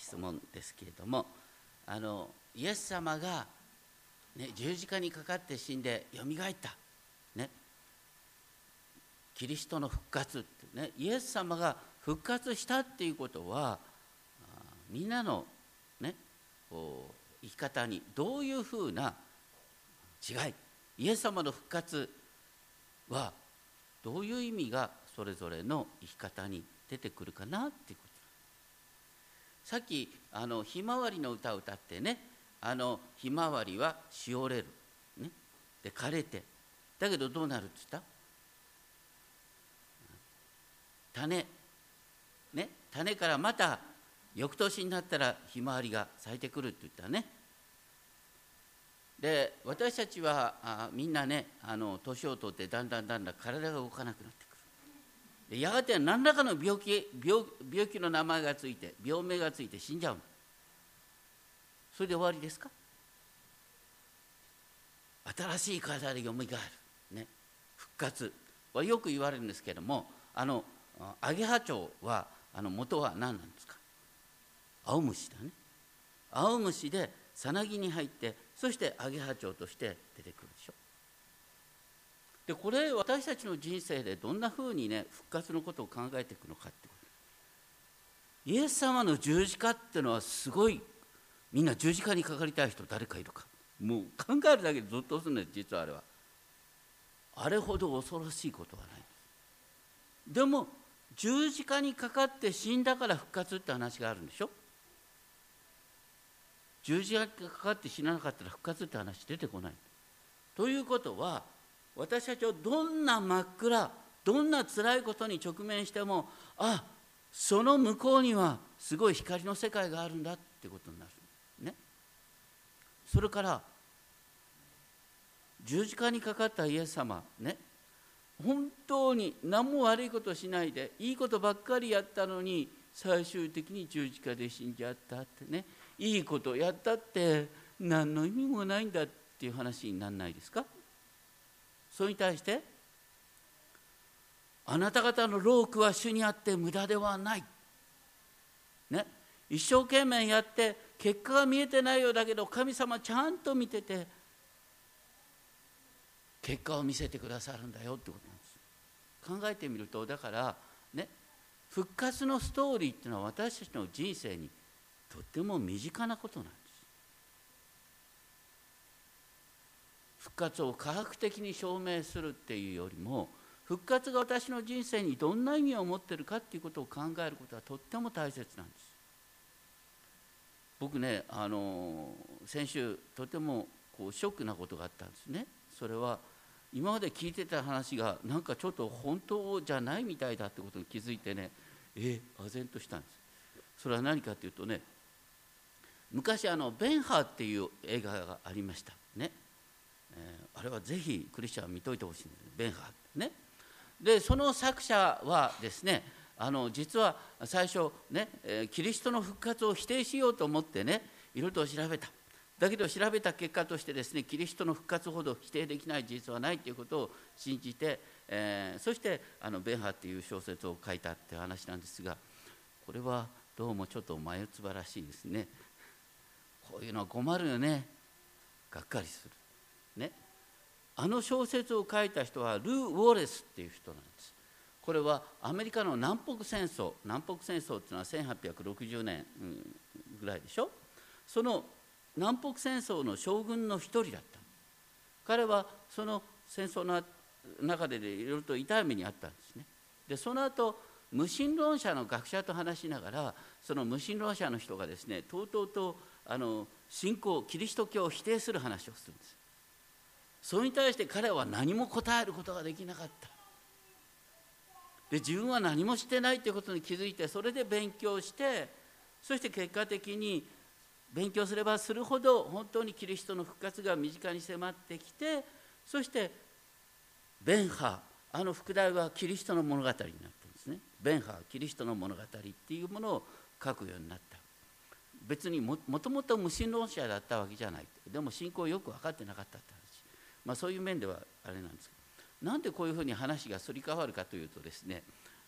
質問ですけれどもあのイエス様が、ね、十字架にかかって死んでよみがえった、ね、キリストの復活って、ね、イエス様が復活したっていうことはみんなの、ね、こう生き方にどういうふうな違いイエス様の復活はどういう意味がそれぞれの生き方に出てくるかなっていうことさっきあのひまわりの歌を歌ってねあのひまわりはしおれる、ね、で枯れて。だけどどうなるって言った？種。ね。種からまた翌年になったらひまわりが咲いてくるって言ったね。で私たちはあみんなねあの年を取ってだんだんだんだん体が動かなくなってやがて何らかの病気病病気の名前がついて病名がついて死んじゃうそれで終わりですか？新しい体でよみがえる、ね、復活。はよく言われるんですけどもあのアゲハチョウはあの元は何なんですか？青虫だね。青虫でさなぎに入ってそしてアゲハチョウとして出てくる。でこれ私たちの人生でどんなふうにね復活のことを考えていくのかってこと。イエス様の十字架っていうのはすごいみんな十字架にかかりたい人誰かいるか。もう考えるだけでずっとするんです実はあれは。あれほど恐ろしいことはない。でも十字架にかかって死んだから復活って話があるんでしょ。十字架がかかって死ななかったら復活って話出てこない。ということは私たちはどんな真っ暗どんな辛いことに直面してもあその向こうにはすごい光の世界があるんだってことになる。ね。それから十字架にかかったイエス様ね本当に何も悪いことしないでいいことばっかりやったのに最終的に十字架で死んじゃったってねいいことやったって何の意味もないんだっていう話にならないですか？それに対してあなた方の労苦は主にあって無駄ではない。ね、一生懸命やって結果が見えてないようだけど神様ちゃんと見てて結果を見せてくださるんだよってことなんです。考えてみるとだからね復活のストーリーっていうのは私たちの人生にとっても身近なことなんです復活を科学的に証明するっていうよりも復活が私の人生にどんな意味を持ってるかっていうことを考えることはとっても大切なんです。僕ねあの先週とてもこうショックなことがあったんですね。それは今まで聞いてた話がなんかちょっと本当じゃないみたいだってことに気づいてねえ唖然としたんです。それは何かっていうとね昔あのベンハーっていう映画がありましたね、えー、あれはぜひクリスチャンは見といてほしいんですベンハーね。でその作者はですねあの実は最初ねえキリストの復活を否定しようと思ってねいろいろと調べた。だけど調べた結果としてですねキリストの復活ほど否定できない事実はないということを信じて、えー、そしてあのベンハーっていう小説を書いたっていう話なんですがこれはどうもちょっと眉唾らしいですね。こういうのは困るよね。がっかりする。ね。あの小説を書いた人はルー・ウォレスっていう人なんです。これはアメリカの南北戦争。南北戦争っていうのは1860年ぐらいでしょ。その南北戦争の将軍の一人だった。彼はその戦争の中でいろいろと痛い目にあったんですね。でその後無神論者の学者と話しながらその無神論者の人がですねとうとうとあの信仰キリスト教を否定する話をするんです。それに対して彼は何も答えることができなかった。で自分は何もしてないということに気づいてそれで勉強してそして結果的に勉強すればするほど本当にキリストの復活が身近に迫ってきてそしてベンハあの副題はキリストの物語になってるんですね。ベンハキリストの物語っていうものを書くようになった。別にもともと無神論者だったわけじゃない。でも信仰をよく分かってなかった、まあ、そういう面ではあれなんです。けどなんでこういうふうに話がすり替わるかというとですね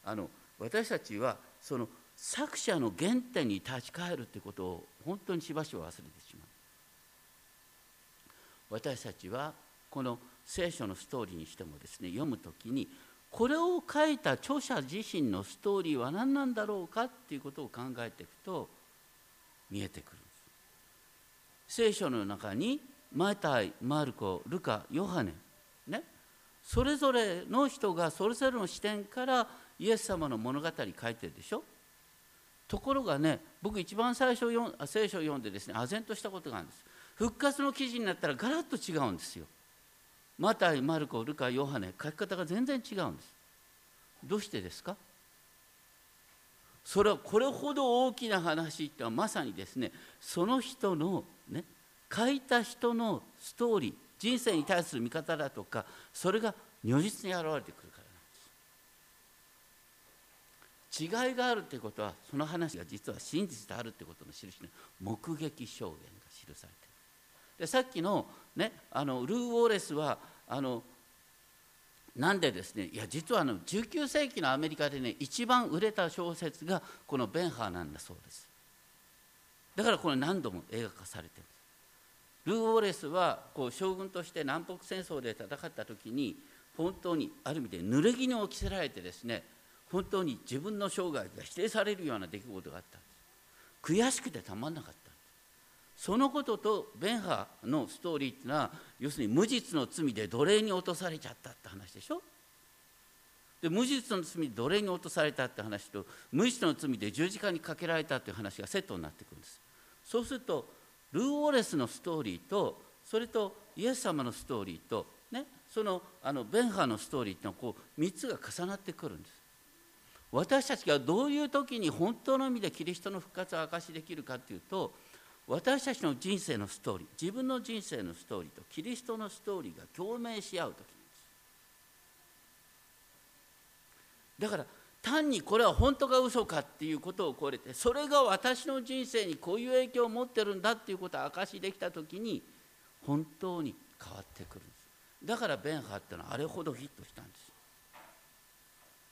あの私たちはその作者の原点に立ち返るってことを本当にしばしば忘れてしまう。私たちはこの聖書のストーリーにしてもですね読む時にこれを書いた著者自身のストーリーは何なんだろうかっていうことを考えていくと見えてくる聖書の中にマタイマルコルカヨハネ。ね。それぞれの人がそれぞれの視点からイエス様の物語書いてるでしょ。ところがね僕一番最初読聖書を読んでですね唖然としたことがあるんです。復活の記事になったらガラッと違うんですよ。マタイマルコルカヨハネ。書き方が全然違うんです。どうしてですか？それはこれほど大きな話ってのはまさにですねその人のね書いた人のストーリー人生に対する見方だとかそれが如実に現れてくるからなんです。違いがあるってことはその話が実は真実であるってことの印の目撃証言が記されている。でさっきの,、ね、あのルー・ウォーレスはあのなんでですねいや実はあの19世紀のアメリカでね一番売れた小説がこの「ベンハー」なんだそうです。だからこれ何度も映画化されてる。ルー・ウォレスはこう将軍として南北戦争で戦った時に本当にある意味で濡れ衣を着せられてですね本当に自分の生涯が否定されるような出来事があった悔しくてたまんなかったそのこととベンハーのストーリーっていうのは要するに無実の罪で奴隷に落とされちゃったって話でしょ。で無実の罪で奴隷に落とされたって話と無実の罪で十字架にかけられたっていう話がセットになってくるんです。そうするとルー・ウォレスのストーリーとそれとイエス様のストーリーと、ね、そのあのベンハーのストーリーっていうのは3つが重なってくるんです。私たちがどういう時に本当の意味でキリストの復活を証しできるかっていうと私たちの人生のストーリー自分の人生のストーリーとキリストのストーリーが共鳴し合う時なんです。だから単にこれは本当か嘘かっていうことを超えてそれが私の人生にこういう影響を持ってるんだっていうことを証しできた時に本当に変わってくるんです。だからベンハーってのはあれほどヒットしたんです。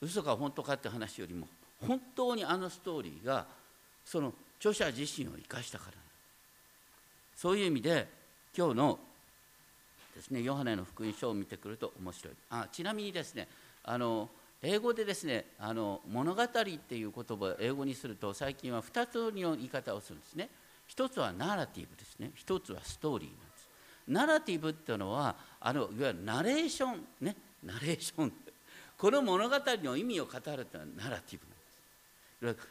嘘か本当かって話よりも本当にあのストーリーがその著者自身を生かしたからそういう意味で今日のですねヨハネの福音書を見てくると面白い。あちなみにですねあの英語でですねあの物語っていう言葉を英語にすると最近は2つの言い方をするんですね。一つはナラティブですね。一つはストーリーなんです。ナラティブっていうのはあのいわゆるナレーションね。ナレーション。この物語の意味を語るというのはナラティブなんです。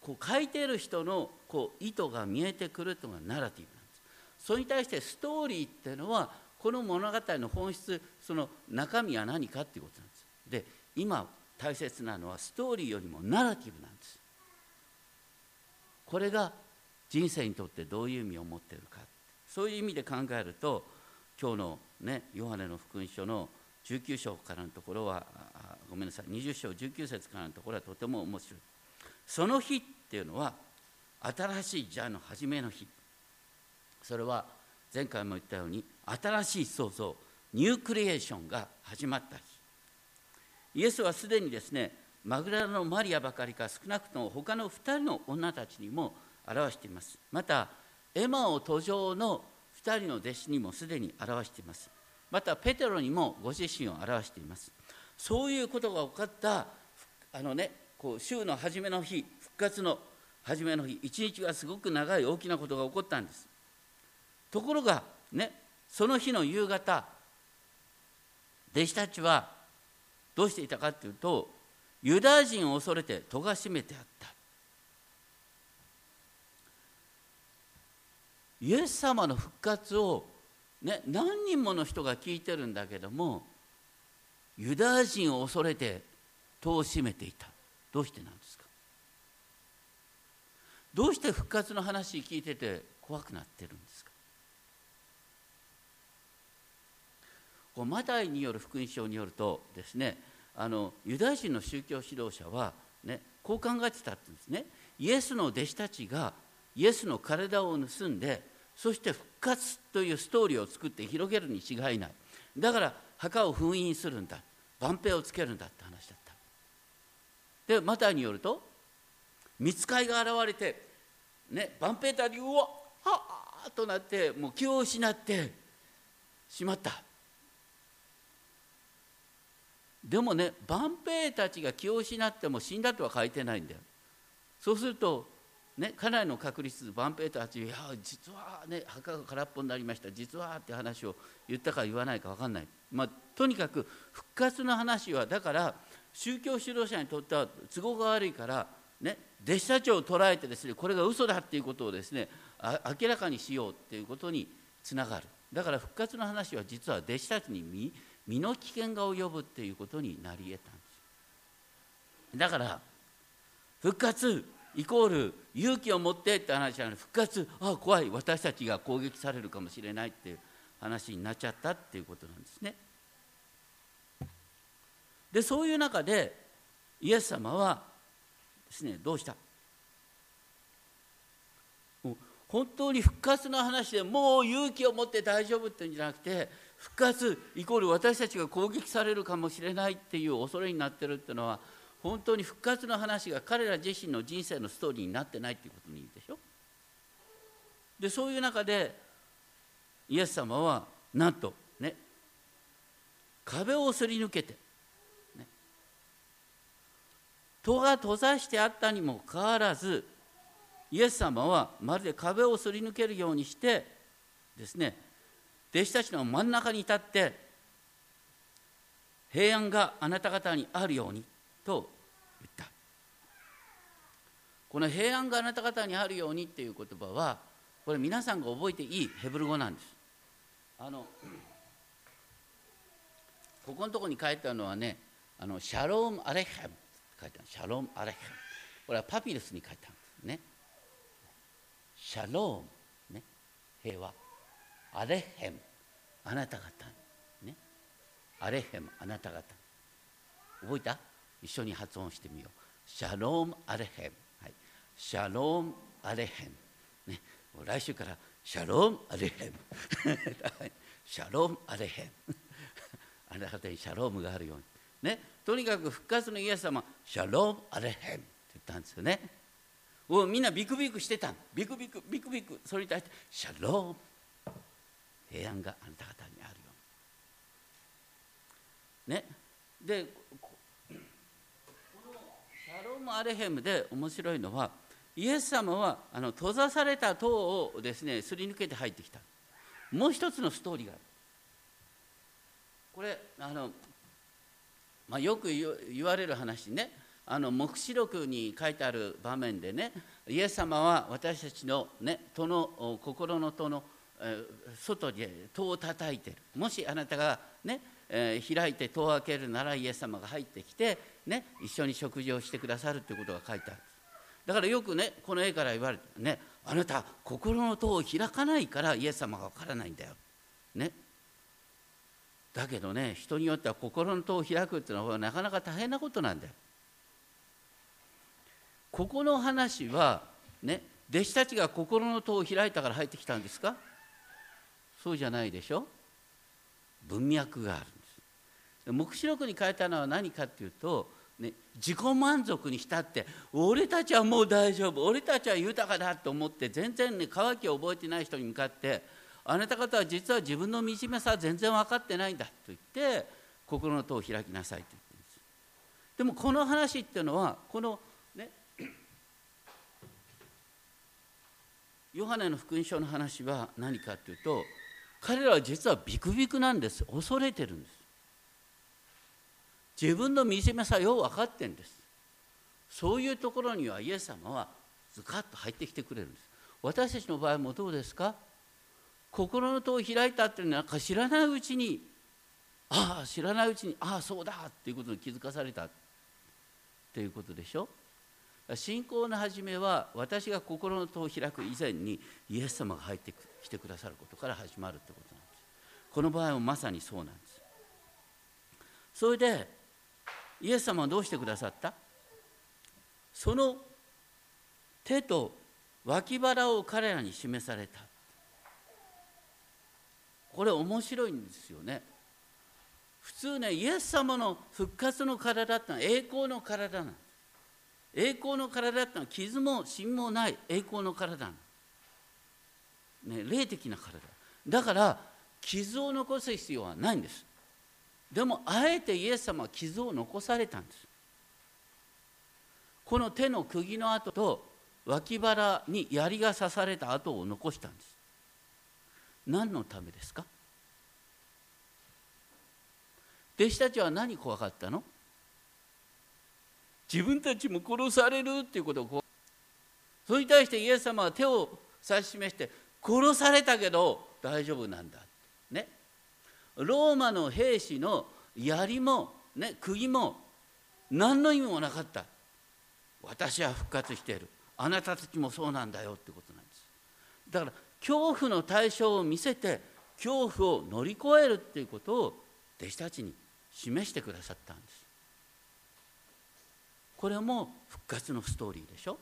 こう書いている人のこう意図が見えてくるというのがナラティブなんです。それに対してストーリーっていうのはこの物語の本質その中身は何かっていうことなんです。で今大切なのはストーリーよりもナラティブなんです。これが人生にとってどういう意味を持っているか。そういう意味で考えると今日のねヨハネの福音書の19章からのところはごめんなさい20章19節からのところはとても面白い。その日っていうのは新しいジャの初めの日。それは前回も言ったように新しい創造ニュークリエーションが始まった日。イエスはすでにですねマグラのマリアばかりか少なくとも他の2人の女たちにも表しています。またエマオ途上の2人の弟子にもすでに表しています。またペテロにもご自身を表しています。そういうことが分かったあのねこう週の初めの日復活の初めの日一日がすごく長い大きなことが起こったんです。ところがねその日の夕方弟子たちはどうしていたかというとユダヤ人を恐れて戸が閉めてあった。イエス様の復活を、ね、何人もの人が聞いてるんだけどもユダヤ人を恐れて戸を閉めていた。どうしてなんですか？どうして復活の話聞いてて怖くなってるんですか？こうマタイによる福音書によるとですねあのユダヤ人の宗教指導者は、ね、こう考えてたってんですね。イエスの弟子たちがイエスの体を盗んでそして復活というストーリーを作って広げるに違いない。だから墓を封印するんだ。万平をつけるんだって話だった。でマタイによると見つかいが現れてねバンペーターにうわはあとなってもう気を失ってしまった。でもね万兵たちが気を失っても死んだとは書いてないんだよ。そうするとねかなりの確率万兵たちいや実はね墓が空っぽになりました実はって話を言ったか言わないか分かんない。まあとにかく復活の話はだから宗教指導者にとっては都合が悪いからね弟子たちを捉えてですねこれが嘘だっていうことをですね明らかにしようっていうことにつながる。だから復活の話は実は弟子たちに身身の危険が及ぶっていうことになり得たんです。だから復活イコール勇気を持ってって話じゃない復活ああ怖い私たちが攻撃されるかもしれないっていう話になっちゃったっていうことなんですね。でそういう中でイエス様はですねどうした？本当に復活の話でもう勇気を持って大丈夫っていうんじゃなくて復活イコール私たちが攻撃されるかもしれないっていう恐れになってるっていうのは本当に復活の話が彼ら自身の人生のストーリーになってないっていうことにいいでしょ？でそういう中でイエス様はなんとね壁をすり抜けて、ね、戸が閉ざしてあったにもかかわらずイエス様はまるで壁をすり抜けるようにしてですね弟子たちの真ん中に立って平安があなた方にあるようにと言った。この平安があなた方にあるようにっていう言葉はこれ皆さんが覚えていいヘブル語なんです。あのここのところに書いてあるのはねあのシャローム・アレヘム書いてある。シャローム・アレヘム。これはパピルスに書いてあるんですね。シャローム、ね、平和。アレヘム。あなた方ね。アレヘム。あなた方。覚えた？一緒に発音してみよう。シャロームアレヘム、はい、シャロームアレヘム、ね、来週からシャロームアレヘム。シャロームアレヘム。あなた方にシャロームがあるように。ね。とにかく復活のイエス様シャロームアレヘム。って言ったんですよね。おみんなビクビクしてたビクビクビクビク。それに対してシャローム平安があなた方にあるよね。でこのシャロームアレヘムで面白いのはイエス様はあの閉ざされた塔をですねすり抜けて入ってきた。もう一つのストーリーがある。これあの、まあ、よく言われる話ね。あの黙示録に書いてある場面でねイエス様は私たちの,、ね、戸の心の戸の、外で戸を叩いてるもしあなたがね、えー、開いて戸を開けるならイエス様が入ってきて、ね、一緒に食事をしてくださるということが書いてあるだからよくねこの絵から言われてねあなた心の戸を開かないからイエス様がわからないんだよ。ねだけどね人によっては心の戸を開くっていうのはなかなか大変なことなんだよ。ここの話はね弟子たちが心の戸を開いたから入ってきたんですか？そうじゃないでしょ？文脈があるんです。黙示録に書いたのは何かっていうと、ね、自己満足に浸って俺たちはもう大丈夫俺たちは豊かだと思って全然ね渇きを覚えてない人に向かってあなた方は実は自分の惨めさは全然分かってないんだと言って心の戸を開きなさいと言ってるんです。でもこの話っていうのはこのねヨハネの福音書の話は何かというと彼らは実はビクビクなんです。恐れてるんです。自分の惨めさよう分かってんです。そういうところにはイエス様はズカッと入ってきてくれるんです。私たちの場合もどうですか？心の戸を開いたっていうのはなんか知らないうちにああ知らないうちにああそうだっていうことに気づかされたっていうことでしょ？信仰の始めは私が心の戸を開く以前にイエス様が入ってきてくださることから始まるってことなんです。この場合はまさにそうなんです。それでイエス様はどうしてくださった？その手と脇腹を彼らに示された。これ面白いんですよね。普通ねイエス様の復活の体ってのは栄光の体なんです。栄光の体ってのは傷も芯もない栄光の体なの、ね、霊的な体。だから傷を残す必要はないんです。でもあえてイエス様は傷を残されたんです。この手の釘の跡と脇腹に槍が刺された跡を残したんです。何のためですか？弟子たちは何怖かったの？自分たちも殺されるっていうことを怖それに対してイエス様は手を指し示して殺されたけど大丈夫なんだね。ローマの兵士の槍も、ね、釘も何の意味もなかった。私は復活している。あなたたちもそうなんだよってことなんです。だから恐怖の対象を見せて恐怖を乗り越えるっていうことを弟子たちに示してくださったんです。これも復活のストーリーでしょ？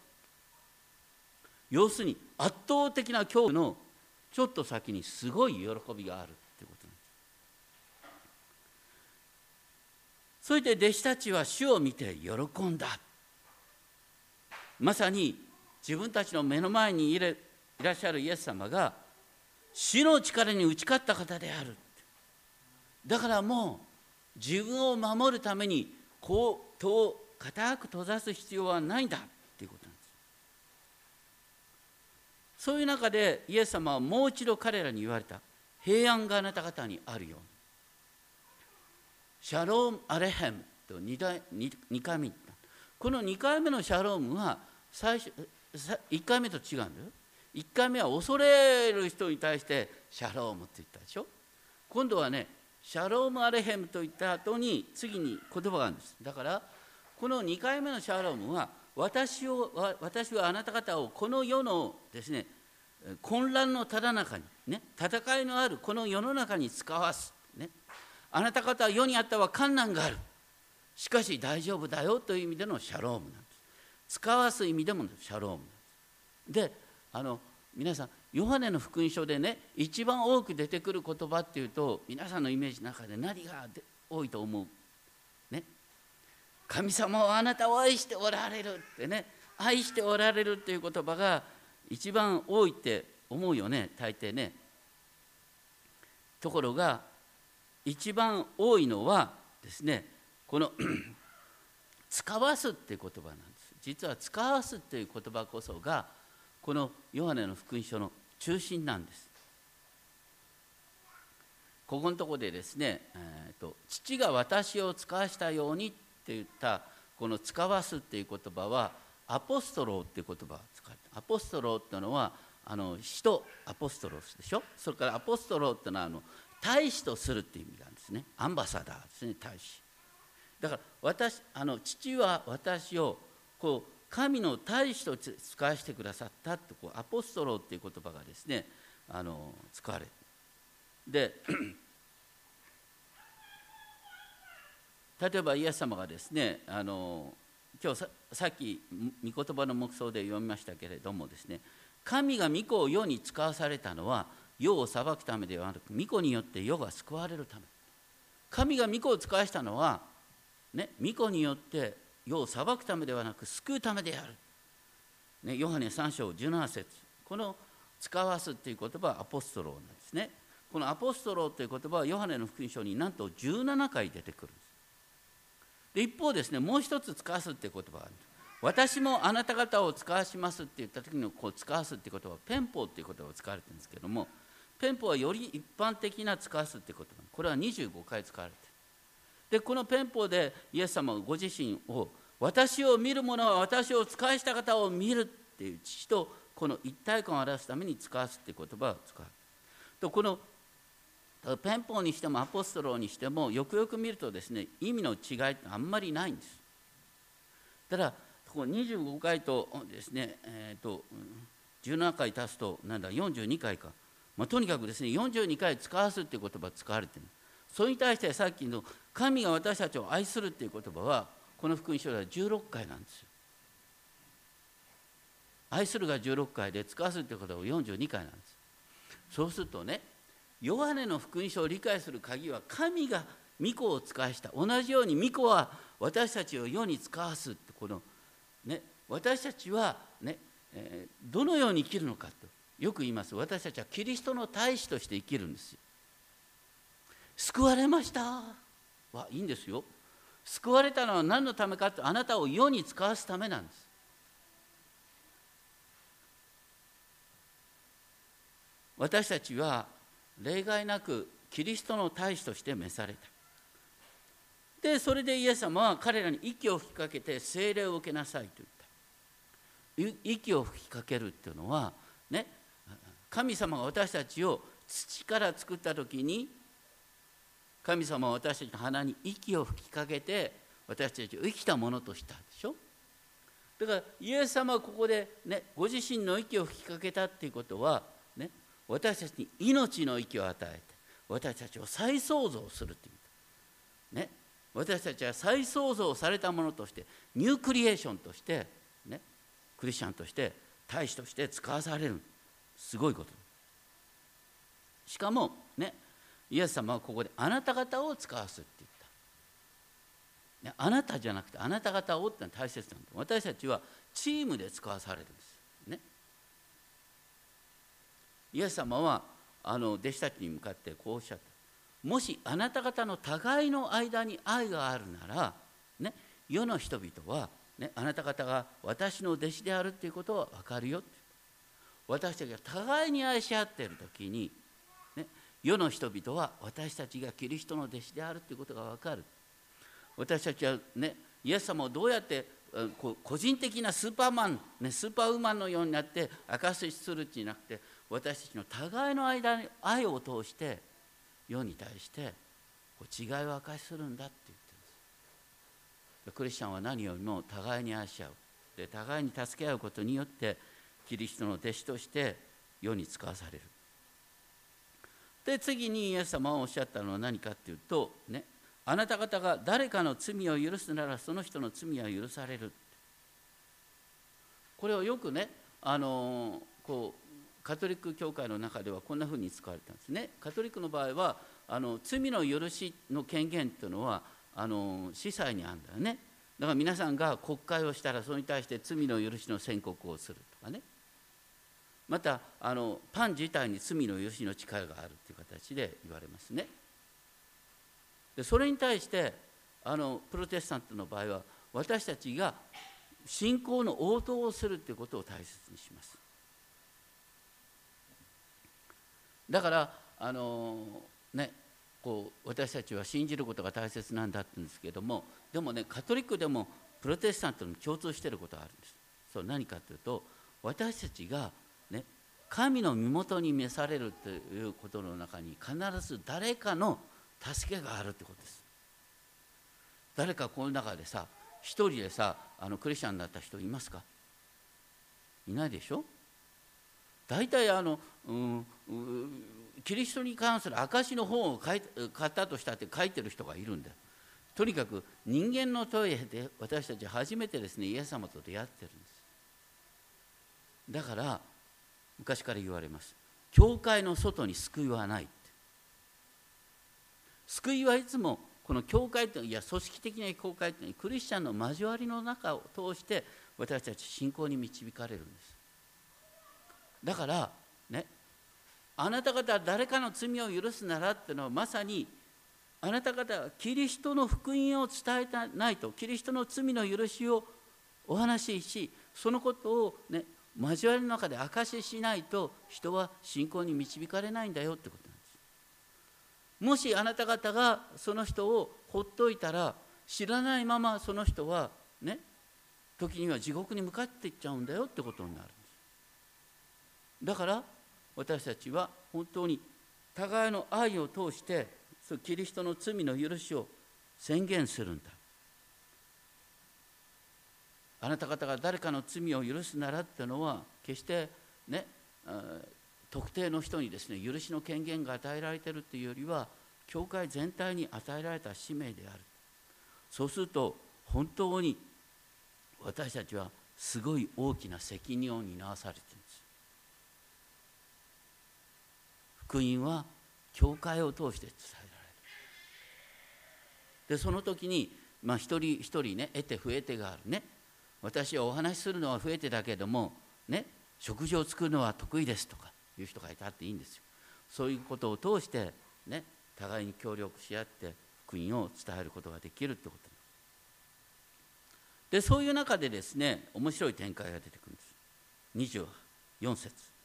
要するに圧倒的な恐怖のちょっと先にすごい喜びがあるっていうことなんです。それで弟子たちは主を見て喜んだ。まさに自分たちの目の前にいらっしゃるイエス様が死の力に打ち勝った方である。だからもう自分を守るためにこう固く閉ざす必要はないんだっていうことなんです。そういう中でイエス様はもう一度彼らに言われた。平安があなた方にあるように。シャローム・アレヘムと 2, 回2回目言った。この2回目のシャロームは最初1回目と違うんだよ。1回目は恐れる人に対してシャロームって言ったでしょ。今度はねシャローム・アレヘムと言った後に次に言葉があるんです。だからこの2回目のシャロームは私を私はあなた方をこの世のですね混乱のただ中にね戦いのあるこの世の中に使わす、ね、あなた方は世にあったは困難がある。しかし大丈夫だよという意味でのシャロームなんです。使わす意味でもシャロームであの皆さんヨハネの福音書でね一番多く出てくる言葉っていうと皆さんのイメージの中で何が多いと思う？神様はあなたを愛しておられるってね愛しておられるっていう言葉が一番多いって思うよね大抵ね。ところが一番多いのはですねこの 使わすっていう言葉なんです。実は使わすっていう言葉こそがこのヨハネの福音書の中心なんです。ここのとこでですね、えーと、父が私を遣わしたようにって言ったこの遣わすっていう言葉はἀποστέλλω っていう言葉を使ってἀποστέλλω っていうのはあの使徒 ἀπόστολοςでしょ？それからἀποστέλλω っていうのはあの大使とするっていう意味なんですね。アンバサダーですね大使。だから私あの父は私をこう神の大使と遣わせてくださったってこうἀποστέλλω っていう言葉がですねあの使われる。で例えばイエス様がですねあの今日さっき御言葉の目想で読みましたけれどもですね神が御子を世に使わされたのは世を裁くためではなく御子によって世が救われるため。神が御子を使わしたのはね御子によって世を裁くためではなく救うためである、ね、ヨハネ3章17節。この使わすっていう言葉はアポストローなんですね。このアポストローという言葉はヨハネの福音書になんと17回出てくるんです。で一方ですねもう一つ使わすっていう言葉がある。私もあなた方を使わしますって言った時のこう使わすっていう言葉はペンポっていう言葉を使われてるんですけどもペンポはより一般的な使わすっていう言葉。これは25回使われてる。でこのペンポでイエス様はご自身を私を見る者は私を使いした方を見るっていう父とこの一体感を表すために使わすって言葉を使うとこのペンポにしてもアポストローにしてもよくよく見るとですね意味の違いってあんまりないんです。ただここ25回とですね、えーと、17回足すとなんだ42回か、まあ、とにかくですね42回使わすっていう言葉使われてる。それに対してさっきの神が私たちを愛するっていう言葉はこの福音書では16回なんですよ。愛するが16回で使わすっていうことは42回なんです。そうするとねヨハネの福音書を理解する鍵は神が御子を使わした。同じように御子は私たちを世に使わすってこのね、私たちはね、えー、どのように生きるのかとよく言います。私たちはキリストの大使として生きるんですよ。救われました。はいいんですよ。救われたのは何のためかってあなたを世に使わすためなんです。私たちは例外なくキリストの大使として召された。でそれでイエス様は彼らに息を吹きかけて精霊を受けなさいと言った。息を吹きかけるっていうのはね神様が私たちを土から作った時に神様は私たちの鼻に息を吹きかけて私たちを生きたものとしたでしょ。だからイエス様はここでねご自身の息を吹きかけたっていうことは私たちに命の息を与えて私たちを再創造するっていう。ね。私たちは再創造されたものとしてニュークリエーションとしてね。クリスチャンとして大使として使わされる。すごいこと。しかもね。イエス様はここであなた方を使わすって言った、ね、あなたじゃなくてあなた方をってのは大切なんだ。私たちはチームで使わされるんですねイエス様はあの弟子たちに向かってこうおっしゃった。もしあなた方の互いの間に愛があるなら、ね、世の人々は、ね、あなた方が私の弟子であるということは分かるよ私たちが互いに愛し合っている時に、ね、世の人々は私たちがキリストの弟子であるということが分かる。私たちはねイエス様をどうやって個人的なスーパーマン、ね、スーパーウーマンのようになって証しするんじゃなくて私たちの互いの間に愛を通して世に対して違いを明かしするんだって言ってるんです。クリスチャンは何よりも互いに愛し合う。で互いに助け合うことによってキリストの弟子として世に使わされる。で次にイエス様がおっしゃったのは何かっていうとねあなた方が誰かの罪を許すならその人の罪は許される。これをよくねあのこうカトリック教会の中ではこんなふうに使われたんですね。カトリックの場合はあの罪の許しの権限っていうのはあの司祭にあるんだよね。だから皆さんが国会をしたらそれに対して罪の許しの宣告をするとかね。またあのパン自体に罪の許しの力があるという形で言われますね。でそれに対してあのプロテスタントの場合は私たちが信仰の応答をするということを大切にします。だからあのねこう私たちは信じることが大切なんだって言うんですけどもでもねカトリックでもプロテスタントに共通していることがあるんです。そう何かというと私たちがね神の身元に召されるということの中に必ず誰かの助けがあるってことです。誰かこの中でさ一人でさあのクリスチャンになった人いますか？いないでしょ？大体あの、うん、キリストに関する証の本を買ったとしたって書いてる人がいるんだ。とにかく人間の問いで私たち初めてですねイエス様と出会ってるんです。だから昔から言われます。教会の外に救いはない救いはいつもこの教会といや組織的な教会というのはクリスチャンの交わりの中を通して私たち信仰に導かれるんです。だからねあなた方は誰かの罪を許すならっていうのはまさにあなた方はキリストの福音を伝えたないとキリストの罪の許しをお話ししそのことをね交わりの中で証ししないと人は信仰に導かれないんだよってことなんです。もしあなた方がその人をほっといたら知らないままその人はね時には地獄に向かっていっちゃうんだよってことになる。だから私たちは本当に互いの愛を通してキリストの罪の許しを宣言するんだ。あなた方が誰かの罪を許すならっていうのは決してね特定の人にですね許しの権限が与えられているというよりは教会全体に与えられた使命である。そうすると本当に私たちはすごい大きな責任を担わされている。福音は教会を通して伝えられる。でその時に、まあ、一人一人ね得て増えてがあるね。私はお話しするのは増えてたけどもね食事を作るのは得意ですとかいう人がいたっていいんですよ。そういうことを通してね互いに協力し合って福音を伝えることができるってこと。でそういう中でですね面白い展開が出てくるんです。24節。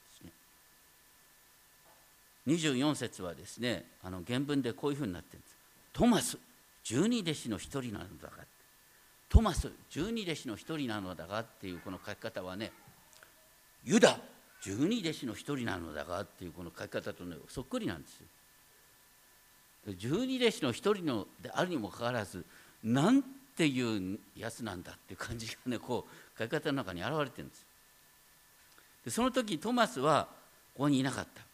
24節はですねあの原文でこういうふうになってるんです。トマス十二弟子の一人なのだが。トマス十二弟子の一人なのだがっていうこの書き方はねユダ十二弟子の一人なのだがっていうこの書き方とねそっくりなんですよ。十二弟子の一人のであるにもかかわらずなんていうやつなんだっていう感じがねこう書き方の中に現れてるんです。でその時トマスはここにいなかった。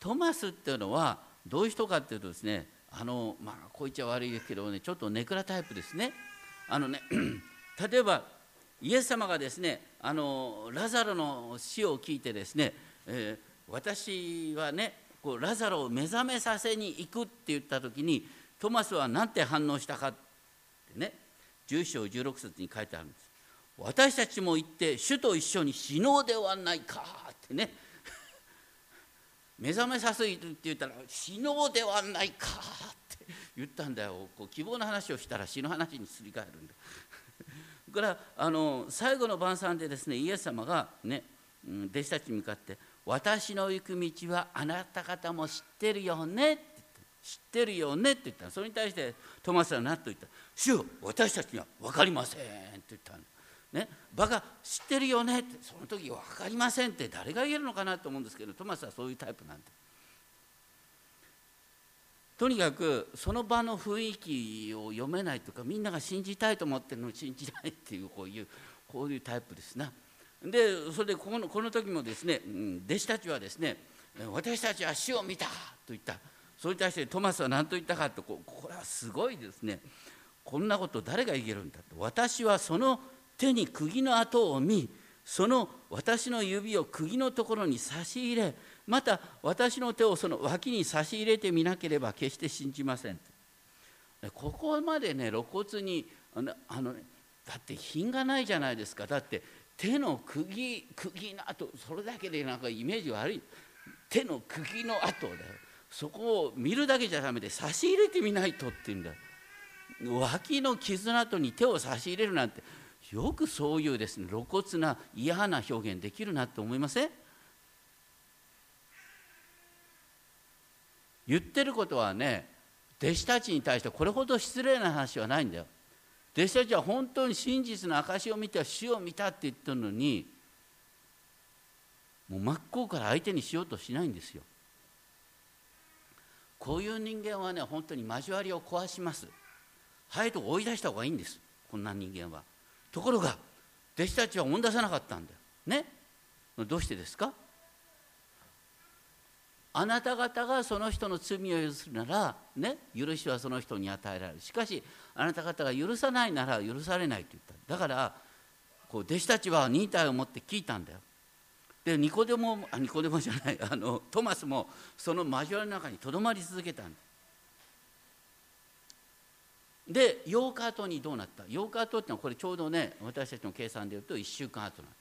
トマスっていうのはどういう人かっていうとですねあのまあこう言っちゃ悪いですけどねちょっとネクラタイプですね。あのね 例えばイエス様がですねあのラザロの死を聞いてですね、えー、私はねこうラザロを目覚めさせに行くって言った時にトマスは何て反応したかってね11章16節に書いてあるんです。私たちも行って主と一緒に死のうではないかってね目覚めさせるって言ったら死のうではないかって言ったんだよ。こう希望の話をしたら死の話にすり替えるんだ。からあの最後の晩餐でですねイエス様がね弟子たちに向かって「私の行く道はあなた方も知ってるよね」って知ってるよね？って言ったそれに対してトマスは何と言った「主よ私たちには分かりません」って言ったね、バカ知ってるよね？ってその時分かりませんって誰が言えるのかなと思うんですけどトマスはそういうタイプなんで。とにかくその場の雰囲気を読めないとかみんなが信じたいと思ってるのに信じないっていうこういうこういうタイプですな。でそれでこのこの時もですね弟子たちはですね私たちは死を見たと言った。それに対してトマスは何と言ったかとここれはすごいですね。こんなこと誰が言えるんだと私はその手に釘の跡を見その私の指を釘のところに差し入れまた私の手をその脇に差し入れてみなければ決して信じません。ここまでね露骨にあのあの、ね、だって品がないじゃないですか。だって手の釘釘の跡それだけでなんかイメージ悪い。手の釘の跡だよ。そこを見るだけじゃダメで差し入れてみないとって言うんだ脇の傷の跡に手を差し入れるなんてよくそういうですね露骨な嫌な表現できるなって思いません？言ってることはね弟子たちに対してこれほど失礼な話はないんだよ。弟子たちは本当に真実の証を見て死を見たって言ってるのにもう真っ向から相手にしようとしないんですよ。こういう人間はね本当に交わりを壊します。早く追い出した方がいいんです。こんな人間は。ところが弟子たちは追い出さなかったんだよ。ね？どうしてですか？あなた方がその人の罪を許すなら、ね、許しはその人に与えられる。しかしあなた方が許さないなら許されないと言った。だからこう弟子たちは忍耐を持って聞いたんだよ。でニコデモニコデモじゃない。あのトマスもその交わりの中にとどまり続けたんだ。で8日後にどうなった？8日後ってのはこれちょうどね私たちの計算でいうと1週間後なんで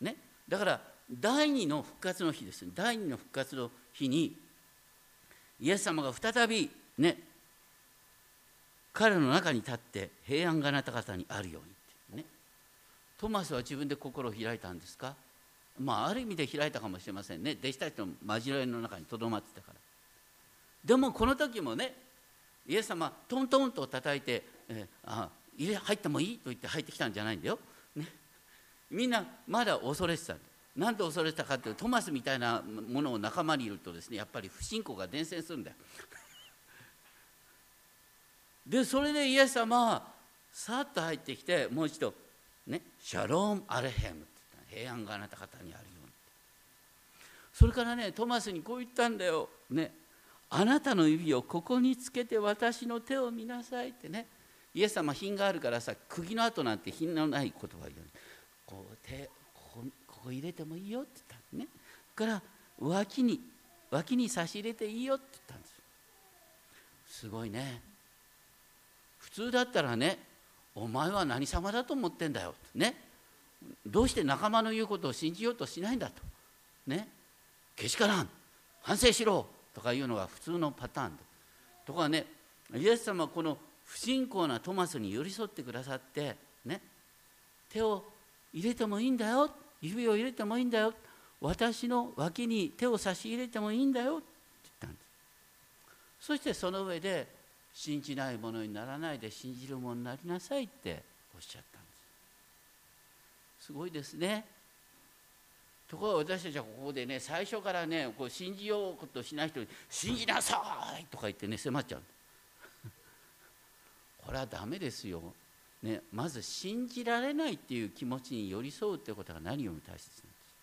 す。ね、だから第二の復活の日ですね。第二の復活の日にイエス様が再びね彼の中に立って平安があなた方にあるようにってね。トマスは自分で心を開いたんですか？まあある意味で開いたかもしれませんね。弟子たちの交わりの中にとどまってたから。でもこの時もねイエス様トントンと叩いて「え、あ入れ入ってもいい?」と言って入ってきたんじゃないんだよ。ね、みんなまだ恐れてたなんで恐れてたかっていうとトマスみたいなものを仲間にいるとですねやっぱり不信仰が伝染するんだよ。でそれでイエス様はさっと入ってきてもう一度「ね、シャローム・アレヘム」って平安があなた方にあるようにそれからねトマスにこう言ったんだよ、ね、あなたの指をここにつけて私の手を見なさいってね。イエス様品があるからさ釘の跡なんて品のない言葉言う。こう手ここ入れてもいいよって言ったね。から脇に脇に差し入れていいよって言ったんです。すごいね。普通だったらねお前は何様だと思ってんだよね。どうして仲間の言うことを信じようとしないんだと。ね。けしからん。反省しろ。とかいうのが普通のパターンで。とかねイエス様はこの不信仰なトマスに寄り添ってくださってね手を入れてもいいんだよ指を入れてもいいんだよ私の脇に手を差し入れてもいいんだよって言ったんです。そしてその上で信じないものにならないで信じるものになりなさいっておっしゃったんです。すごいですね。ところが私たちはここでね最初からねこう信じようことしない人に「信じなさい!」とか言ってね迫っちゃう これはダメですよ、ね、まず信じられないっていう気持ちに寄り添うってことが何より大切なんです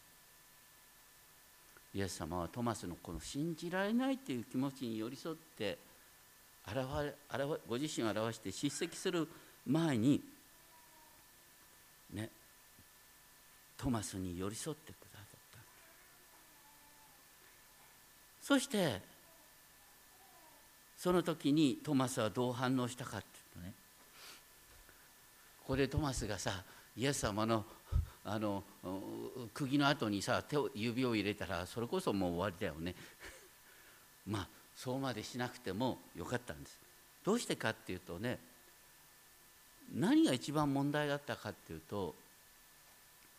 イエス様はトマスのこの信じられないっていう気持ちに寄り添って現れ現ご自身を表して叱責する前にねトマスに寄り添ってくださったそしてその時にトマスはどう反応したかっていうとねこれでトマスがさイエス様のあの釘の後にさ手を指を入れたらそれこそもう終わりだよね。まあそうまでしなくてもよかったんです。どうしてかっていうとね何が一番問題だったかっていうと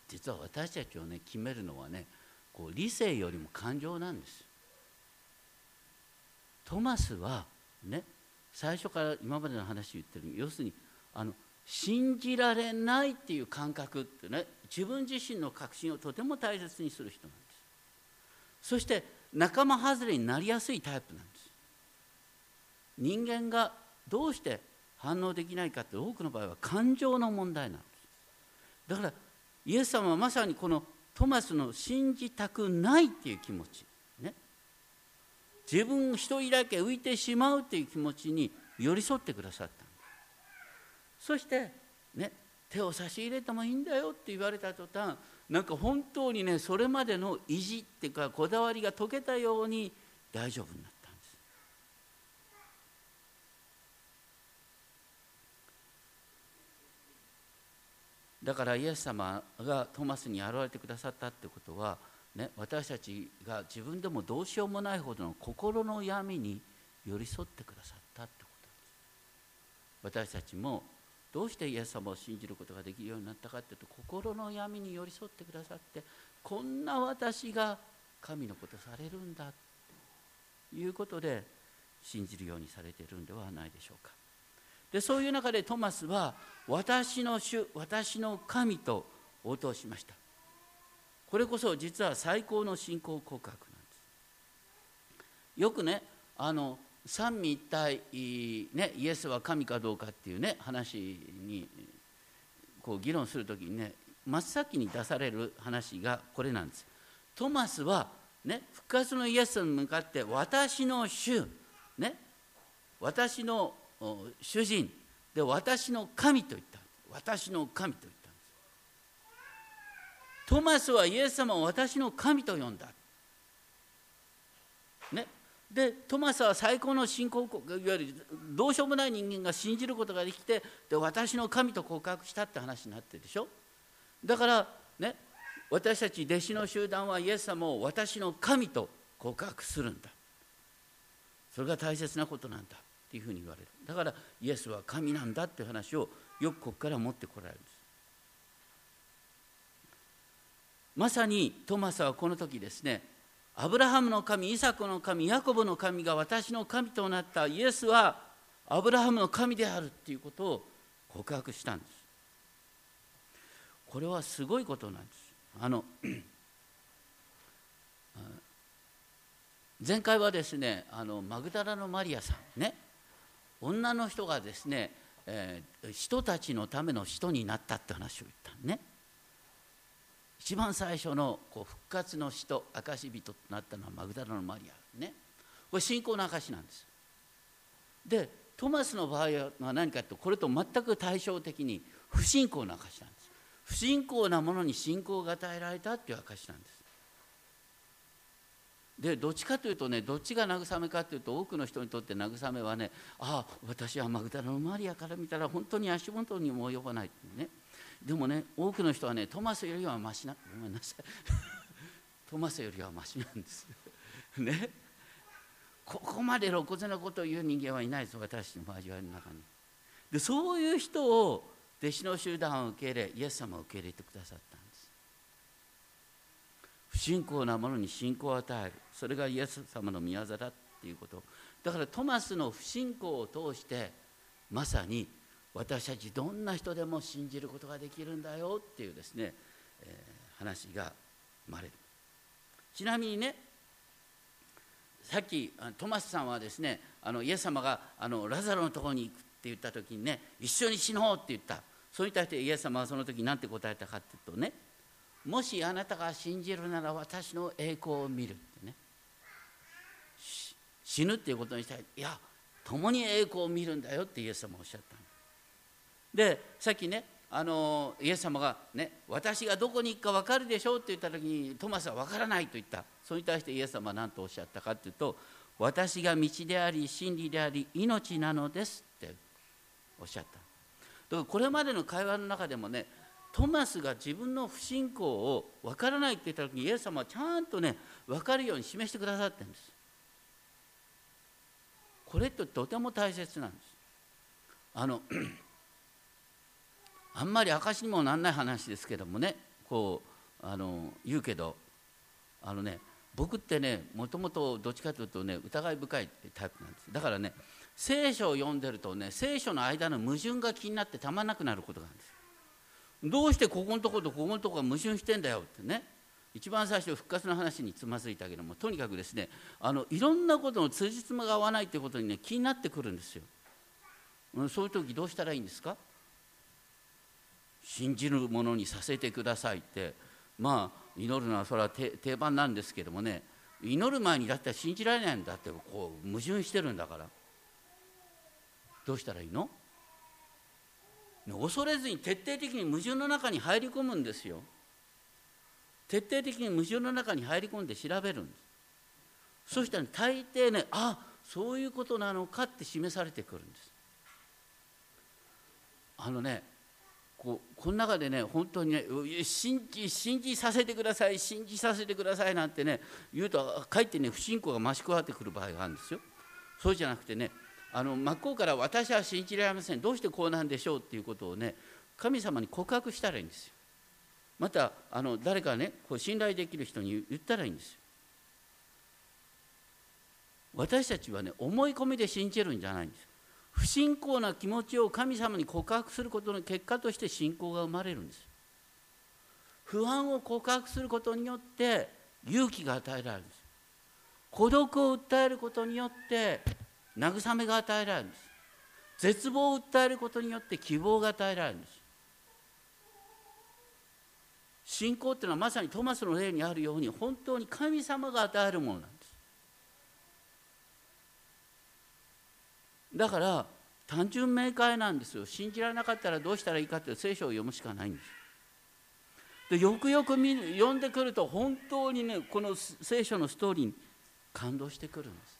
実は私たちをね決めるのはねこう理性よりも感情なんです。トマスはね最初から今までの話言ってる要するにあの信じられないっていう感覚ってね自分自身の確信をとても大切にする人なんです。そして仲間外れになりやすいタイプなんです。人間がどうして反応できないかって多くの場合は感情の問題なんです。だからイエス様はまさにこのトマスの信じたくないっていう気持ち。自分一人だけ浮いてしまうっていう気持ちに寄り添ってくださった。そしてね手を差し入れてもいいんだよって言われた途端なんか本当にねそれまでの意地っていうかこだわりが解けたように大丈夫になったんです。だからイエス様がトマスに現れてくださったってことは、ね、私たちが自分でもどうしようもないほどの心の闇に寄り添ってくださったってことです。私たちもどうしてイエス様を信じることができるようになったかっていうと心の闇に寄り添ってくださってこんな私が神のことされるんだということで信じるようにされているんではないでしょうか。でそういう中でトマスは私の主私の神と応答しました。これこそ実は最高の信仰告白なんです。よくねあの三位一体、ね、イエスは神かどうかっていうね話にこう議論する時にね真っ先に出される話がこれなんです。トマスは、ね、復活のイエスに向かって私の主、ね、私の主人で私の神と言った。私の神と言った。トマスはイエス様を私の神と呼んだ。ね。でトマスは最高の信仰いわゆるどうしようもない人間が信じることができてで私の神と告白したって話になってるでしょ。だからね。私たち弟子の集団はイエス様を私の神と告白するんだ。それが大切なことなんだっていうふうに言われる。だからイエスは神なんだっていう話をよくここから持ってこられるんですまさにトマスはこの時ですねアブラハムの神イサクの神ヤコブの神が私の神となったイエスはアブラハムの神であるっていうことを告白したんです。これはすごいことなんです。あの前回はですねあのマグダラのマリアさんね女の人がですね、えー、人たちのための人になったって話を言ったね。一番最初のこう復活の人証人となったのはマグダラのマリアね。これ信仰の証なんです。でトマスの場合は何かというとこれと全く対照的に不信仰の証なんです。不信仰なものに信仰が与えられたっていう証なんです。でどっちかというとねどっちが慰めかというと多くの人にとって慰めはねああ私はマグダラのマリアから見たら本当に足元にも及ばないってね。でもね多くの人はねトマスよりはましなごめんなさい。トマスよりはましなんです。ね。ここまで露骨なことを言う人間はいないです私の交わりの中に。でそういう人を弟子の集団を受け入れイエス様を受け入れてくださったんです。不信仰なものに信仰を与える。それがイエス様の御業だっていうこと。だからトマスの不信仰を通してまさに私たちどんな人でも信じることができるんだよっていうですね、えー、話が生まれる。ちなみにねさっきトマスさんはですねあのイエス様があのラザロのところに行くって言った時にね一緒に死のうって言った。それに対してイエス様はその時何て答えたかっていうとねもしあなたが信じるなら私の栄光を見るってね。死ぬっていうことにしたらいや共に栄光を見るんだよってイエス様はおっしゃったでさっきねあのイエス様がね私がどこに行くか分かるでしょうって言った時にトマスは分からないと言った。それに対してイエス様は何とおっしゃったかっていうと私が道であり真理であり命なのですっておっしゃった。だからこれまでの会話の中でもねトマスが自分の不信仰を分からないって言った時にイエス様はちゃんとね分かるように示してくださってるんですこれってとても大切なんです。あのあんまり証にもなんない話ですけどもね。こうあの言うけどあのね僕ってねもともとどっちかというとね疑い深いタイプなんです。だからね聖書を読んでるとね聖書の間の矛盾が気になってたまらなくなることがあるんです。どうしてここのとことここのとこが矛盾してんだよってね一番最初復活の話につまずいたけどもとにかくですねあのいろんなことの辻褄が合わないということにね気になってくるんですよ。そういう時どうしたらいいんですか？信じるものにさせてくださいってまあ祈るのはそれは定番なんですけどもね祈る前にだったら信じられないんだってこう矛盾してるんだから。どうしたらいいの？恐れずに徹底的に矛盾の中に入り込むんですよ。徹底的に矛盾の中に入り込んで調べるんです。そしたら大抵ねあそういうことなのかって示されてくるんです。あのねここの中でね本当にね信じ信じさせてください信じさせてくださいなんてね言うとかえってね不信仰が増し加わってくる場合があるんですよ。そうじゃなくてねあの真っ向から私は信じられません。どうしてこうなんでしょうっていうことをね神様に告白したらいいんですよ。またあの誰かねこう信頼できる人に言ったらいいんですよ。私たちはね思い込みで信じるんじゃないんです。不信仰な気持ちを神様に告白することの結果として信仰が生まれるんです。不安を告白することによって勇気が与えられるんです。孤独を訴えることによって慰めが与えられるんです。絶望を訴えることによって希望が与えられるんです。信仰っていうのはまさにトマスの例にあるように本当に神様が与えるものなんです。だから単純明快なんですよ。信じられなかったらどうしたらいいかっていう聖書を読むしかないんです。でよくよく読んでくると本当にねこの聖書のストーリーに感動してくるんです。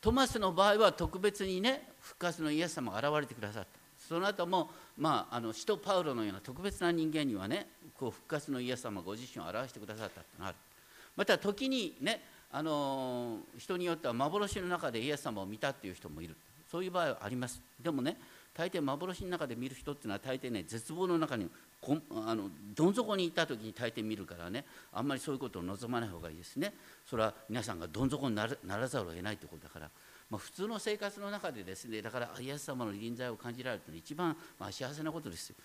トマスの場合は特別にね復活のイエス様が現れてくださった。その後もまああの使徒パウロのような特別な人間にはねこう復活のイエス様ご自身を表してくださったってのがある。また時にねあの人によっては幻の中でイエス様を見たっていう人もいる。そういう場合はあります。でもね大抵幻の中で見る人っていうのは大抵ね絶望の中にこあのどん底にいた時に大抵見るからねあんまりそういうことを望まない方がいいですね。それは皆さんがどん底にならざるを得ないということだから、まあ、普通の生活の中でですねだからイエス様の臨在を感じられるというのは一番、まあ、幸せなことですよ。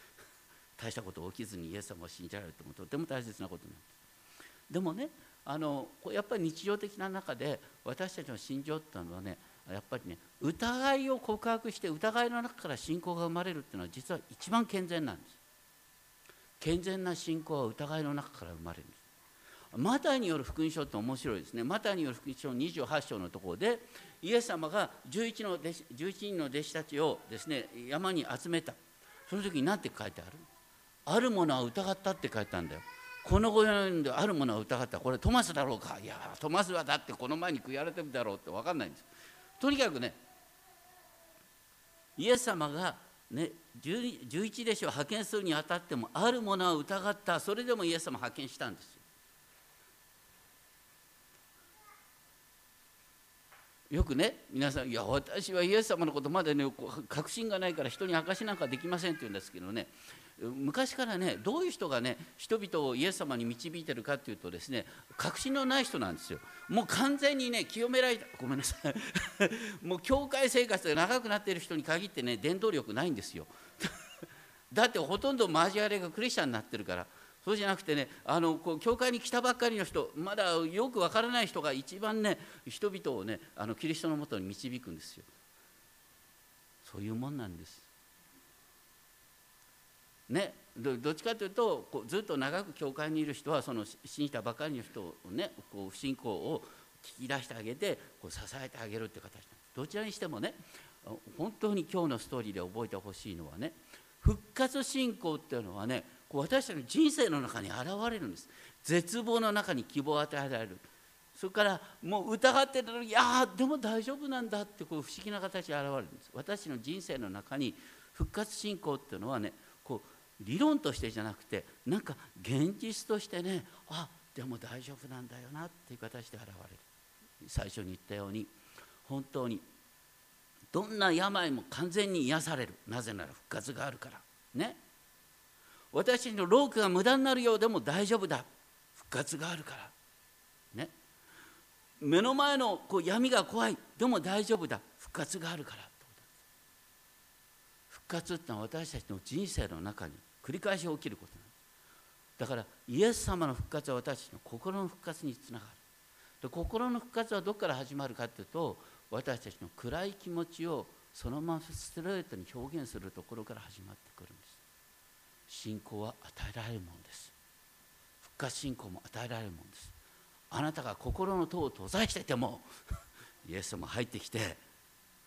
大したこと起きずにイエス様を信じられるともとても大切なことなんです。でもねあのやっぱり日常的な中で私たちの信条っていうのはねやっぱりね疑いを告白して疑いの中から信仰が生まれるっていうのは実は一番健全なんです。健全な信仰は疑いの中から生まれるんです。マタイによる福音書って面白いですね。マタイによる福音書28章のところでイエス様が 11, の弟子11人の弟子たちをですね山に集めた。その時に何て書いてある？あるものは疑ったって書いてあるんだよ。このご縁であるものを疑った。これトマスだろうか。いやトマスはだってこの前に悔やれてるだろうって分かんないんです。とにかくねイエス様がね11弟子を派遣するにあたってもあるものは疑った。それでもイエス様派遣したんですよ。くね皆さんいや私はイエス様のことまでね確信がないから人に証しなんかできませんって言うんですけどね。昔からねどういう人がね人々をイエス様に導いてるかっていうとですね確信のない人なんですよ。もう完全にね清められたごめんなさい。もう教会生活が長くなっている人に限ってね伝導力ないんですよ。だってほとんど交わりがクリスチャンになってるから。そうじゃなくてねあのこう教会に来たばっかりの人まだよくわからない人が一番ね人々をねあのキリストのもとに導くんですよ。そういうもんなんです。ねどっちかというとこうずっと長く教会にいる人はその信じたばかりの人をねこう不信仰を聞き出してあげてこう支えてあげるって形どちらにしてもね本当に今日のストーリーで覚えてほしいのはね復活信仰っていうのはねこう私たちの人生の中に現れるんです。絶望の中に希望を与えられる。それからもう疑ってた時いやでも大丈夫なんだってこう不思議な形で現れるんです。私の人生の中に復活信仰っていうのはね理論としてじゃなくてなんか現実としてねあでも大丈夫なんだよなっていう形で現れる。最初に言ったように本当にどんな病も完全に癒される。なぜなら復活があるから。ね。私のロークが無駄になるようでも大丈夫だ。復活があるから。ね。目の前のこう闇が怖い。でも大丈夫だ。復活があるから。復活ってのは私たちの人生の中に繰り返し起きることなんです。だからイエス様の復活は私たちの心の復活につながる。で心の復活はどこから始まるかというと私たちの暗い気持ちをそのままストレートに表現するところから始まってくるんです。信仰は与えられるものです。復活信仰も与えられるものです。あなたが心の戸を閉ざしていてもイエス様入ってきて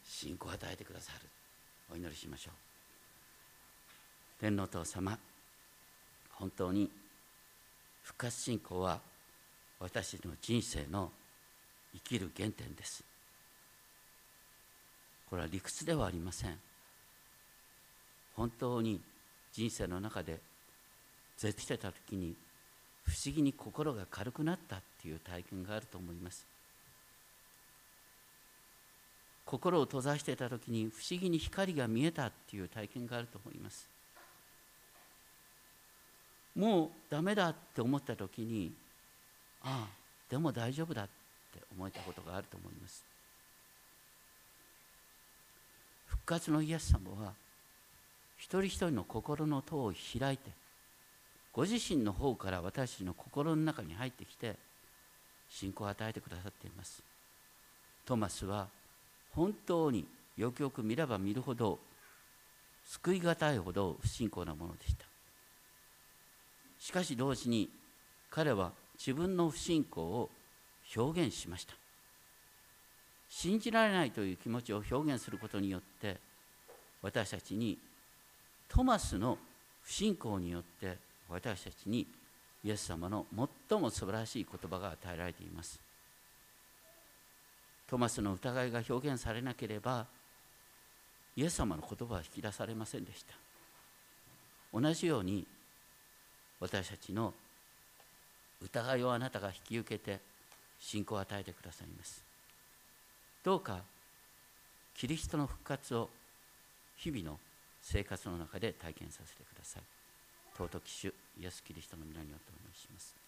信仰を与えてくださる。お祈りしましょう。天皇様本当に復活信仰は私の人生の生きる原点です。これは理屈ではありません。本当に人生の中で絶してた時に不思議に心が軽くなったっていう体験があると思います。心を閉ざしていた時に不思議に光が見えたっていう体験があると思います。もうダメだって思った時にああでも大丈夫だって思えたことがあると思います。復活のイエス様は一人一人の心の戸を開いてご自身の方から私の心の中に入ってきて信仰を与えてくださっています。トマスは本当によくよく見れば見るほど救い難いほど不信仰なものでした。しかし同時に彼は自分の不信仰を表現しました。信じられないという気持ちを表現することによって私たちにトマスの不信仰によって私たちにイエス様の最も素晴らしい言葉が与えられています。トマスの疑いが表現されなければイエス様の言葉は引き出されませんでした。同じように私たちの疑いをあなたが引き受けて信仰を与えてくださいます。どうかキリストの復活を日々の生活の中で体験させてください。尊き主イエス・キリストの皆によってお願いします。